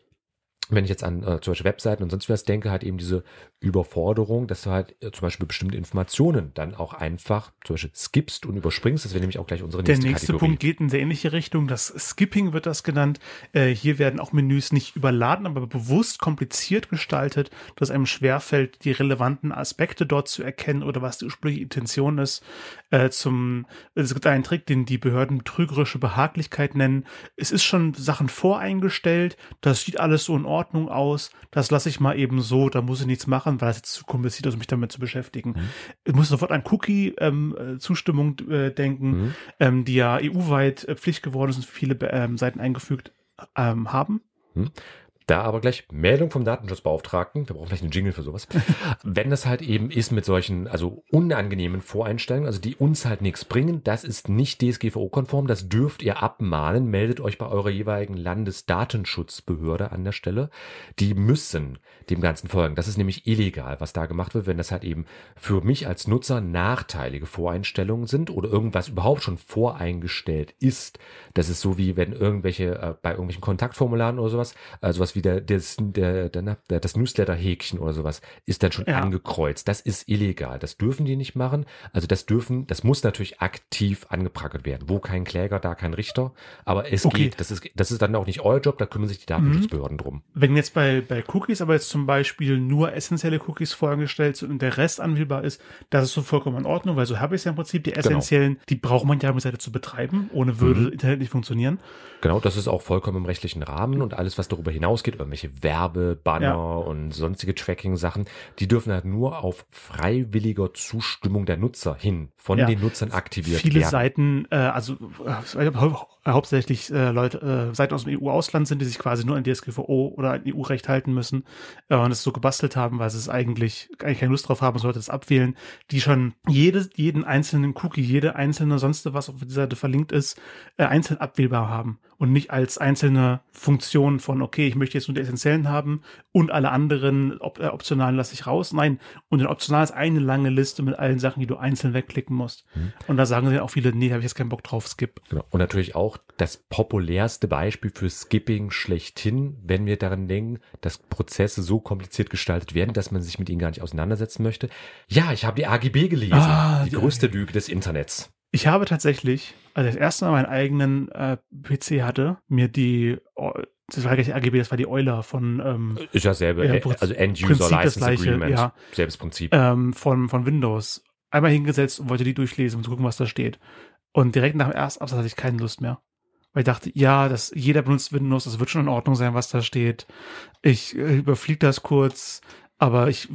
Speaker 2: wenn ich jetzt an äh, zum Beispiel Webseiten und sonst was denke, halt eben diese Überforderung, dass du halt äh, zum Beispiel bestimmte Informationen dann auch einfach zum Beispiel skippst und überspringst. Das wäre nämlich auch gleich unsere
Speaker 1: nächste Der nächste Kategorie. Punkt geht in sehr ähnliche Richtung. Das Skipping wird das genannt. Äh, hier werden auch Menüs nicht überladen, aber bewusst kompliziert gestaltet, dass einem schwerfällt, die relevanten Aspekte dort zu erkennen oder was die ursprüngliche Intention ist. Äh, zum, es gibt einen Trick, den die Behörden trügerische Behaglichkeit nennen. Es ist schon Sachen voreingestellt. Das sieht alles so in Ordnung aus. Das lasse ich mal eben so. Da muss ich nichts machen, weil es jetzt zu kompliziert ist, mich damit zu beschäftigen. Mhm. Ich muss sofort an Cookie-Zustimmung ähm, äh, denken, mhm. ähm, die ja EU-weit äh, Pflicht geworden ist und viele ähm, Seiten eingefügt ähm, haben.
Speaker 2: Mhm. Da aber gleich Meldung vom Datenschutzbeauftragten, wir brauchen vielleicht einen Jingle für sowas. Wenn das halt eben ist mit solchen, also unangenehmen Voreinstellungen, also die uns halt nichts bringen, das ist nicht DSGVO-konform, das dürft ihr abmahnen, meldet euch bei eurer jeweiligen Landesdatenschutzbehörde an der Stelle. Die müssen dem Ganzen folgen. Das ist nämlich illegal, was da gemacht wird, wenn das halt eben für mich als Nutzer nachteilige Voreinstellungen sind oder irgendwas überhaupt schon voreingestellt ist. Das ist so wie wenn irgendwelche, äh, bei irgendwelchen Kontaktformularen oder sowas, äh, sowas wie der, das, der, der, der, das Newsletter-Häkchen oder sowas ist dann schon ja. angekreuzt. Das ist illegal. Das dürfen die nicht machen. Also das dürfen, das muss natürlich aktiv angeprackert werden. Wo kein Kläger, da kein Richter. Aber es okay. geht. Das ist, das ist dann auch nicht euer Job, da kümmern sich die Datenschutzbehörden mhm. drum.
Speaker 1: Wenn jetzt bei, bei Cookies aber jetzt zum Beispiel nur essentielle Cookies vorgestellt sind und der Rest anwählbar ist, das ist so vollkommen in Ordnung, weil so habe ich es ja im Prinzip. Die genau. essentiellen, genau. die braucht man ja, um Seite zu betreiben. Ohne würde mhm. Internet nicht funktionieren.
Speaker 2: Genau, das ist auch vollkommen im rechtlichen Rahmen und alles, was darüber hinaus ausgeht, irgendwelche Werbebanner ja. und sonstige Tracking-Sachen, die dürfen halt nur auf freiwilliger Zustimmung der Nutzer hin von ja. den Nutzern aktiviert
Speaker 1: Viele werden. Seiten, äh, also äh, hauptsächlich äh, Leute, äh, Seiten aus dem EU-Ausland sind, die sich quasi nur an DSGVO oder an EU-Recht halten müssen äh, und es so gebastelt haben, weil sie es eigentlich, eigentlich keine Lust drauf haben, sollte es abwählen, die schon jede, jeden einzelnen Cookie, jede einzelne sonst was auf dieser Seite verlinkt ist, äh, einzeln abwählbar haben und nicht als einzelne Funktion von, okay, ich möchte jetzt nur die essentiellen haben und alle anderen op äh, optionalen lasse ich raus. Nein, und den optional ist eine lange Liste mit allen Sachen, die du einzeln wegklicken musst. Mhm. Und da sagen sie auch viele, nee, habe ich jetzt keinen Bock drauf, skip.
Speaker 2: Genau. Und natürlich auch das populärste Beispiel für Skipping schlechthin, wenn wir daran denken, dass Prozesse so kompliziert gestaltet werden, dass man sich mit ihnen gar nicht auseinandersetzen möchte. Ja, ich habe die AGB gelesen. Ah, die, die größte Lüge des Internets.
Speaker 1: Ich habe tatsächlich, als ich das erste Mal meinen eigenen äh, PC hatte, mir die, oh, das war gar nicht AGB, das war die Euler von ähm,
Speaker 2: Ist ja selbe, äh, also End-User License Agreement, ja, selbes Prinzip.
Speaker 1: Ähm, von, von Windows. Einmal hingesetzt und wollte die durchlesen, um zu gucken, was da steht. Und direkt nach dem ersten Absatz hatte ich keine Lust mehr. Weil ich dachte, ja, das, jeder benutzt Windows, das wird schon in Ordnung sein, was da steht. Ich äh, überfliege das kurz, aber ich,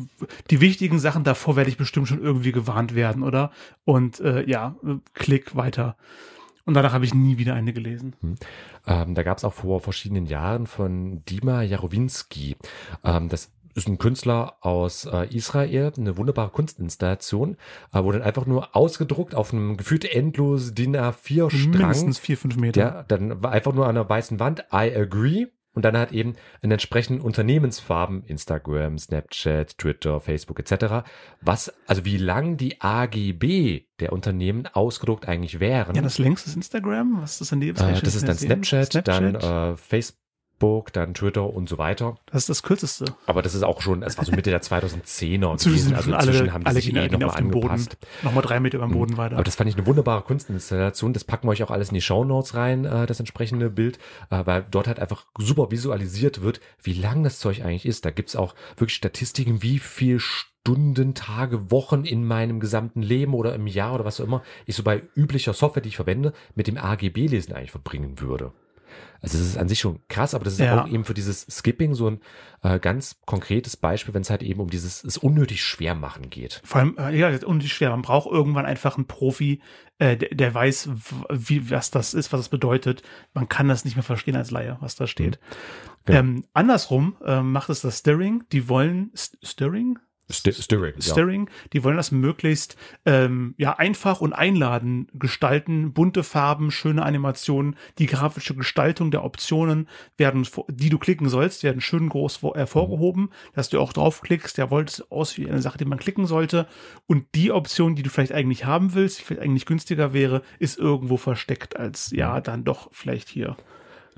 Speaker 1: die wichtigen Sachen davor werde ich bestimmt schon irgendwie gewarnt werden, oder? Und äh, ja, klick weiter. Und danach habe ich nie wieder eine gelesen. Hm.
Speaker 2: Ähm, da gab es auch vor verschiedenen Jahren von Dima Jarowinski. Ähm, das ist ein Künstler aus äh, Israel, eine wunderbare Kunstinstallation, äh, wo dann einfach nur ausgedruckt auf einem gefühlt endlos DIN A4-Strang.
Speaker 1: Mindestens vier, fünf Meter.
Speaker 2: Der, dann war einfach nur an einer weißen Wand, I agree. Und dann hat eben in entsprechenden Unternehmensfarben, Instagram, Snapchat, Twitter, Facebook etc., was, also wie lang die AGB der Unternehmen ausgedruckt eigentlich wären.
Speaker 1: Ja, das längste ist Instagram. Was ist das
Speaker 2: denn? Äh, das ist dann Snapchat, Snapchat, dann äh, Facebook. Facebook, dann Twitter und so weiter.
Speaker 1: Das ist das kürzeste.
Speaker 2: Aber das ist auch schon, es war so Mitte der 2010er.
Speaker 1: Zwischen, also inzwischen haben die alle sich eh nochmal angepasst. Nochmal drei Meter über dem Boden weiter.
Speaker 2: Aber das fand ich eine wunderbare Kunstinstallation. Das packen wir euch auch alles in die Show Notes rein, äh, das entsprechende Bild, äh, weil dort halt einfach super visualisiert wird, wie lang das Zeug eigentlich ist. Da gibt's auch wirklich Statistiken, wie viel Stunden, Tage, Wochen in meinem gesamten Leben oder im Jahr oder was auch immer ich so bei üblicher Software, die ich verwende, mit dem AGB-Lesen eigentlich verbringen würde. Also das ist an sich schon krass, aber das ist ja. auch eben für dieses Skipping so ein äh, ganz konkretes Beispiel, wenn es halt eben um dieses es unnötig schwer machen geht.
Speaker 1: Vor allem, äh, ja, unnötig schwer. Man braucht irgendwann einfach einen Profi, äh, der, der weiß, wie, was das ist, was das bedeutet. Man kann das nicht mehr verstehen als Laie, was da steht. Mhm. Genau. Ähm, andersrum äh, macht es das Stirring. Die wollen Stirring?
Speaker 2: St Stirring.
Speaker 1: Stirring. Ja. Die wollen das möglichst ähm, ja einfach und einladen gestalten. Bunte Farben, schöne Animationen, die grafische Gestaltung der Optionen werden, die du klicken sollst, werden schön groß hervorgehoben, mhm. dass du auch draufklickst. Der wollte es aus wie eine Sache, die man klicken sollte. Und die Option, die du vielleicht eigentlich haben willst, die vielleicht eigentlich günstiger wäre, ist irgendwo versteckt als ja dann doch vielleicht hier.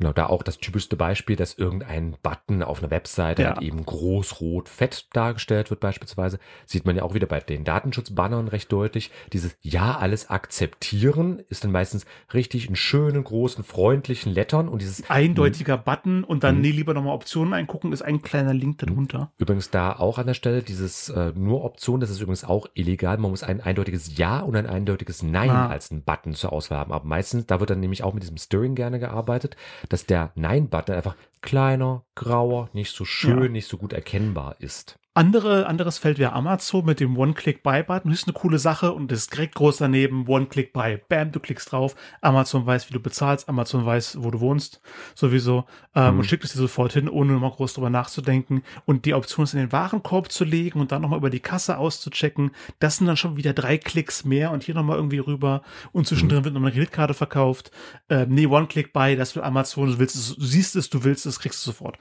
Speaker 2: Genau, da auch das typischste Beispiel, dass irgendein Button auf einer Webseite ja. halt eben groß, rot, fett dargestellt wird beispielsweise. Sieht man ja auch wieder bei den Datenschutzbannern recht deutlich. Dieses Ja, alles akzeptieren ist dann meistens richtig in schönen, großen, freundlichen Lettern und dieses
Speaker 1: eindeutiger Button und dann, nee, lieber nochmal Optionen eingucken, ist ein kleiner Link darunter.
Speaker 2: Übrigens da auch an der Stelle dieses äh, nur Option, das ist übrigens auch illegal. Man muss ein eindeutiges Ja und ein eindeutiges Nein ah. als ein Button zur Auswahl haben. Aber meistens, da wird dann nämlich auch mit diesem Stirring gerne gearbeitet dass der Nein-Button einfach kleiner, grauer, nicht so schön, ja. nicht so gut erkennbar ist.
Speaker 1: Andere, anderes Feld wäre Amazon mit dem One-Click-Buy-Button. Das ist eine coole Sache und das ist direkt groß daneben. One-Click-Buy. Bam, du klickst drauf. Amazon weiß, wie du bezahlst. Amazon weiß, wo du wohnst. Sowieso. Ähm, mhm. Und schickt es dir sofort hin, ohne nochmal groß drüber nachzudenken. Und die Option ist in den Warenkorb zu legen und dann nochmal über die Kasse auszuchecken. Das sind dann schon wieder drei Klicks mehr und hier nochmal irgendwie rüber. Und zwischendrin mhm. wird nochmal eine Kreditkarte verkauft. Äh, nee, One-Click-Buy, das will Amazon. Du willst es, du siehst es, du willst es, kriegst es sofort.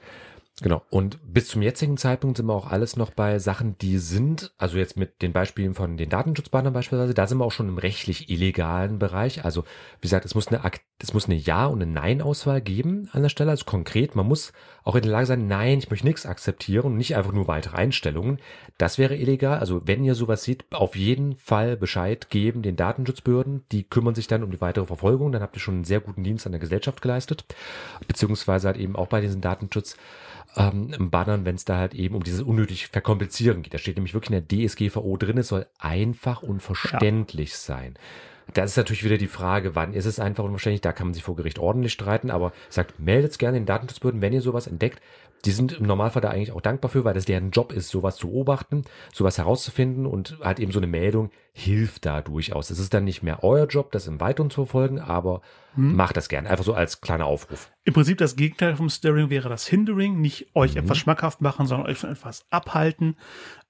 Speaker 2: Genau. Und bis zum jetzigen Zeitpunkt sind wir auch alles noch bei Sachen, die sind, also jetzt mit den Beispielen von den Datenschutzbannern beispielsweise, da sind wir auch schon im rechtlich illegalen Bereich. Also, wie gesagt, es muss eine, es muss eine Ja- und eine Nein-Auswahl geben an der Stelle. Also konkret, man muss auch in der Lage sein, nein, ich möchte nichts akzeptieren und nicht einfach nur weitere Einstellungen. Das wäre illegal. Also, wenn ihr sowas seht, auf jeden Fall Bescheid geben den Datenschutzbehörden. Die kümmern sich dann um die weitere Verfolgung. Dann habt ihr schon einen sehr guten Dienst an der Gesellschaft geleistet. Beziehungsweise halt eben auch bei diesen Datenschutz ähm, Bannern, wenn es da halt eben um dieses unnötig Verkomplizieren geht. Da steht nämlich wirklich in der DSGVO drin, es soll einfach und verständlich ja. sein. Da ist natürlich wieder die Frage, wann ist es einfach unwahrscheinlich, da kann man sich vor Gericht ordentlich streiten, aber sagt, meldet es gerne den Datenschutzbehörden, wenn ihr sowas entdeckt. Die sind im Normalfall da eigentlich auch dankbar für, weil das deren Job ist, sowas zu beobachten, sowas herauszufinden und halt eben so eine Meldung hilft da durchaus. Es ist dann nicht mehr euer Job, das im Weiteren zu verfolgen, aber hm. macht das gerne. Einfach so als kleiner Aufruf.
Speaker 1: Im Prinzip das Gegenteil vom Steering wäre das Hindering, nicht euch mhm. etwas schmackhaft machen, sondern euch von etwas abhalten.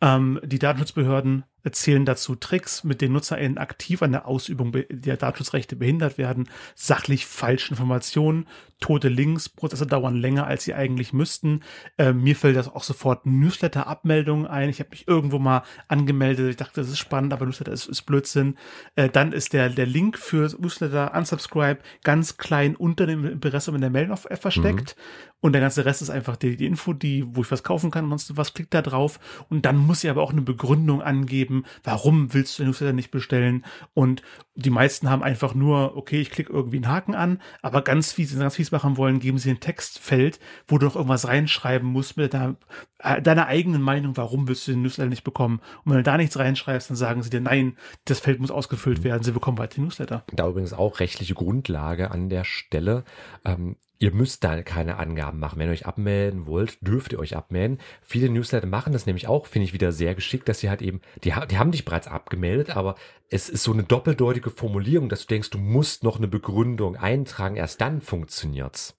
Speaker 1: Ähm, die Datenschutzbehörden erzählen dazu Tricks, mit denen NutzerInnen aktiv an der Ausübung der Datenschutzrechte behindert werden, sachlich falsche Informationen, tote Links, Prozesse dauern länger, als sie eigentlich müssten. Äh, mir fällt das auch sofort Newsletter-Abmeldungen ein. Ich habe mich irgendwo mal angemeldet, ich dachte, das ist spannend, aber Newsletter ist, ist Blödsinn. Äh, dann ist der, der Link für Newsletter Unsubscribe ganz klein unter dem Impressum in der Mail versteckt. Mhm. Und der ganze Rest ist einfach die, die Info, die, wo ich was kaufen kann, sonst was klickt da drauf. Und dann muss ich aber auch eine Begründung angeben, warum willst du den Newsletter nicht bestellen? Und die meisten haben einfach nur, okay, ich klicke irgendwie einen Haken an, aber ganz fies, ganz fies machen wollen, geben sie ein Textfeld, wo du noch irgendwas reinschreiben musst mit deiner, äh, deiner eigenen Meinung, warum willst du den Newsletter nicht bekommen? Und wenn du da nichts reinschreibst, dann sagen sie dir, nein, das Feld muss ausgefüllt werden, sie bekommen weiter den Newsletter.
Speaker 2: Da übrigens auch rechtliche Grundlage an der Stelle. Ähm, Ihr müsst da keine Angaben machen. Wenn ihr euch abmelden wollt, dürft ihr euch abmelden. Viele Newsletter machen das nämlich auch, finde ich wieder sehr geschickt, dass sie halt eben, die, die haben dich bereits abgemeldet, aber es ist so eine doppeldeutige Formulierung, dass du denkst, du musst noch eine Begründung eintragen, erst dann funktioniert's.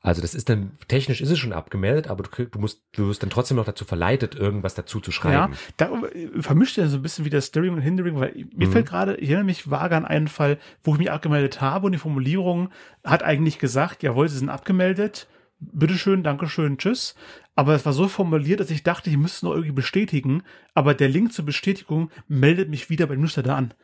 Speaker 2: Also das ist dann, technisch ist es schon abgemeldet, aber du, du musst, du wirst dann trotzdem noch dazu verleitet, irgendwas dazu zu schreiben.
Speaker 1: Ja, da äh, vermischt er so ein bisschen wie das Steering und Hindering, weil mir mhm. fällt gerade, ich erinnere mich vage an einen Fall, wo ich mich abgemeldet habe und die Formulierung hat eigentlich gesagt, jawohl, sie sind abgemeldet, bitteschön, dankeschön, tschüss. Aber es war so formuliert, dass ich dachte, ich müsste noch irgendwie bestätigen, aber der Link zur Bestätigung meldet mich wieder beim Newsletter an.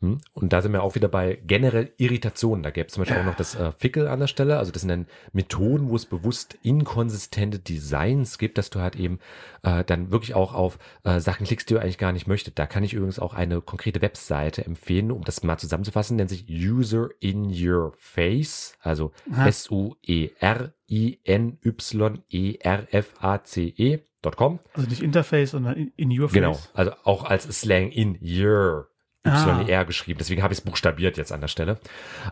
Speaker 2: Hm? Und da sind wir auch wieder bei generell Irritationen. Da gäbe es zum Beispiel auch noch das äh, Fickel an der Stelle. Also das sind dann Methoden, wo es bewusst inkonsistente Designs gibt, dass du halt eben äh, dann wirklich auch auf äh, Sachen klickst, die du eigentlich gar nicht möchtest. Da kann ich übrigens auch eine konkrete Webseite empfehlen, um das mal zusammenzufassen. Nennt sich User in Your Face, also S-U-E-R-I-N-Y-E-R-F-A-C-E.com.
Speaker 1: Also nicht Interface, sondern in, in Your
Speaker 2: genau. Face. Genau, also auch als Slang in Your YR ah. geschrieben. Deswegen habe ich es buchstabiert jetzt an der Stelle.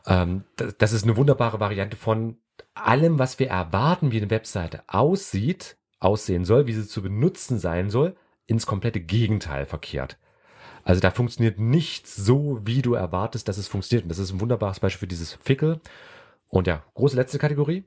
Speaker 2: Ähm, das, das, ist eine wunderbare Variante von allem, was wir erwarten, wie eine Webseite aussieht, aussehen soll, wie sie zu benutzen sein soll, ins komplette Gegenteil verkehrt. Also da funktioniert nichts so, wie du erwartest, dass es funktioniert. Und das ist ein wunderbares Beispiel für dieses Fickel. Und ja, große letzte Kategorie.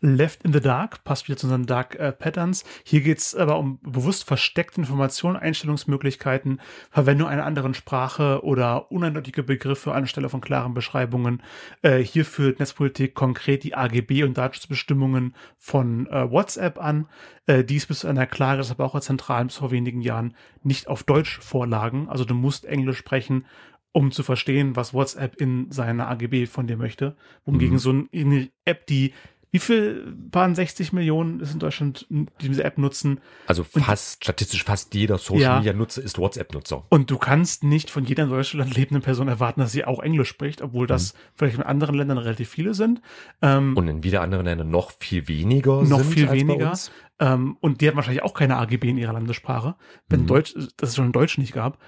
Speaker 1: Left in the Dark, passt wieder zu unseren Dark äh, Patterns. Hier geht's aber um bewusst versteckte Informationen, Einstellungsmöglichkeiten, Verwendung einer anderen Sprache oder uneindeutige Begriffe anstelle von klaren Beschreibungen. Äh, hier führt Netzpolitik konkret die AGB und Datenschutzbestimmungen von äh, WhatsApp an. Äh, dies bis zu einer Klage des Verbraucherzentralen bis vor wenigen Jahren nicht auf Deutsch vorlagen. Also du musst Englisch sprechen um zu verstehen, was WhatsApp in seiner AGB von dir möchte. Umgegen mhm. so eine App, die wie viel waren 60 Millionen ist in Deutschland, die diese App nutzen?
Speaker 2: Also fast, und, statistisch fast jeder Social Media Nutzer ist WhatsApp-Nutzer.
Speaker 1: Und du kannst nicht von jeder in Deutschland lebenden Person erwarten, dass sie auch Englisch spricht, obwohl das mhm. vielleicht in anderen Ländern relativ viele sind.
Speaker 2: Ähm, und in wieder anderen Ländern noch viel weniger
Speaker 1: Noch viel weniger. Ähm, und die hat wahrscheinlich auch keine AGB in ihrer Landessprache, wenn mhm. Deutsch, dass es schon in Deutsch nicht gab.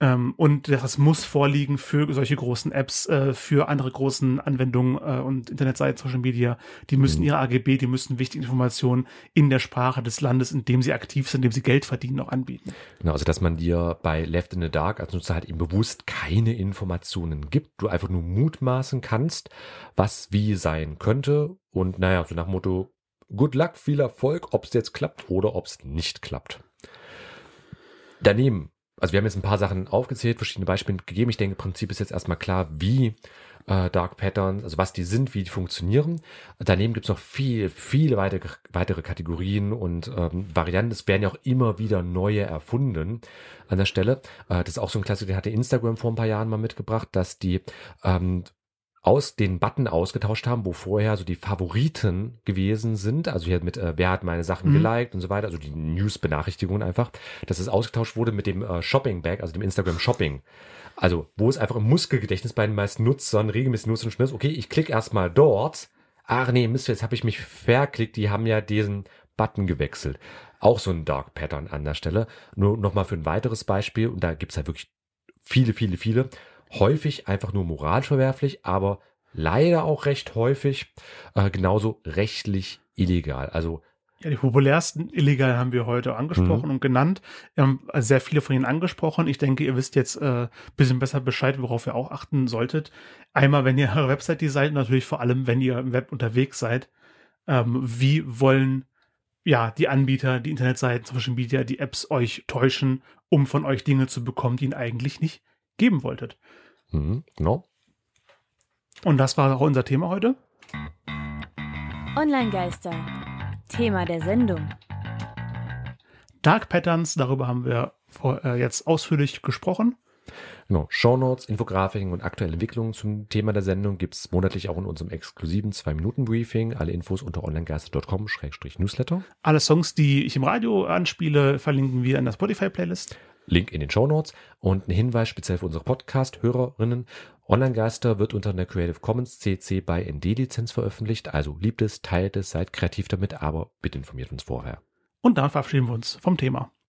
Speaker 1: Ähm, und das muss vorliegen für solche großen Apps, äh, für andere großen Anwendungen äh, und Internetseiten, Social Media. Die müssen mhm. ihre AGB, die müssen wichtige Informationen in der Sprache des Landes, in dem sie aktiv sind, in dem sie Geld verdienen, auch anbieten.
Speaker 2: Genau, also dass man dir bei Left in the Dark als Nutzer halt eben bewusst keine Informationen gibt, du einfach nur mutmaßen kannst, was wie sein könnte. Und naja, so nach dem Motto, good luck, viel Erfolg, ob es jetzt klappt oder ob es nicht klappt. Daneben also wir haben jetzt ein paar Sachen aufgezählt, verschiedene Beispiele gegeben. Ich denke, im Prinzip ist jetzt erstmal klar, wie äh, Dark Patterns, also was die sind, wie die funktionieren. Daneben gibt es noch viel, viele weitere, weitere Kategorien und ähm, Varianten. Es werden ja auch immer wieder neue erfunden an der Stelle. Äh, das ist auch so ein Klassiker, den hatte Instagram vor ein paar Jahren mal mitgebracht, dass die ähm, aus den Button ausgetauscht haben, wo vorher so die Favoriten gewesen sind, also hier mit äh, wer hat meine Sachen mhm. geliked und so weiter, also die News-Benachrichtigungen einfach, dass es ausgetauscht wurde mit dem äh, Shopping-Bag, also dem Instagram Shopping. Also, wo es einfach im Muskelgedächtnis bei den meisten Nutzern regelmäßig nutzt und schnell ist, okay, ich klicke erstmal dort, ach nee, Mist, jetzt habe ich mich verklickt, die haben ja diesen Button gewechselt. Auch so ein Dark Pattern an der Stelle. Nur nochmal für ein weiteres Beispiel, und da gibt's halt wirklich viele, viele, viele. Häufig einfach nur moralisch verwerflich, aber leider auch recht häufig äh, genauso rechtlich illegal. Also
Speaker 1: ja, die populärsten illegal haben wir heute angesprochen mhm. und genannt. Wir haben sehr viele von ihnen angesprochen. Ich denke, ihr wisst jetzt äh, bisschen besser Bescheid, worauf ihr auch achten solltet. Einmal, wenn ihr eure Website designt, natürlich vor allem, wenn ihr im Web unterwegs seid. Ähm, wie wollen ja die Anbieter, die Internetseiten, Social Media, die Apps euch täuschen, um von euch Dinge zu bekommen, die ihr eigentlich nicht geben wolltet?
Speaker 2: Mhm, genau.
Speaker 1: Und das war auch unser Thema heute.
Speaker 3: Online-Geister. Thema der Sendung.
Speaker 1: Dark Patterns, darüber haben wir vor, äh, jetzt ausführlich gesprochen.
Speaker 2: Genau, Shownotes, Infografiken und aktuelle Entwicklungen zum Thema der Sendung gibt es monatlich auch in unserem exklusiven 2-Minuten-Briefing. Alle Infos unter onlinegeister.com-newsletter.
Speaker 1: Alle Songs, die ich im Radio anspiele, verlinken wir in der Spotify-Playlist.
Speaker 2: Link in den Shownotes und ein Hinweis speziell für unsere Podcast-Hörerinnen. Online-Geister wird unter einer Creative Commons CC by ND-Lizenz veröffentlicht. Also liebt es, teilt es, seid kreativ damit, aber bitte informiert uns vorher.
Speaker 1: Und dann verabschieden wir uns vom Thema.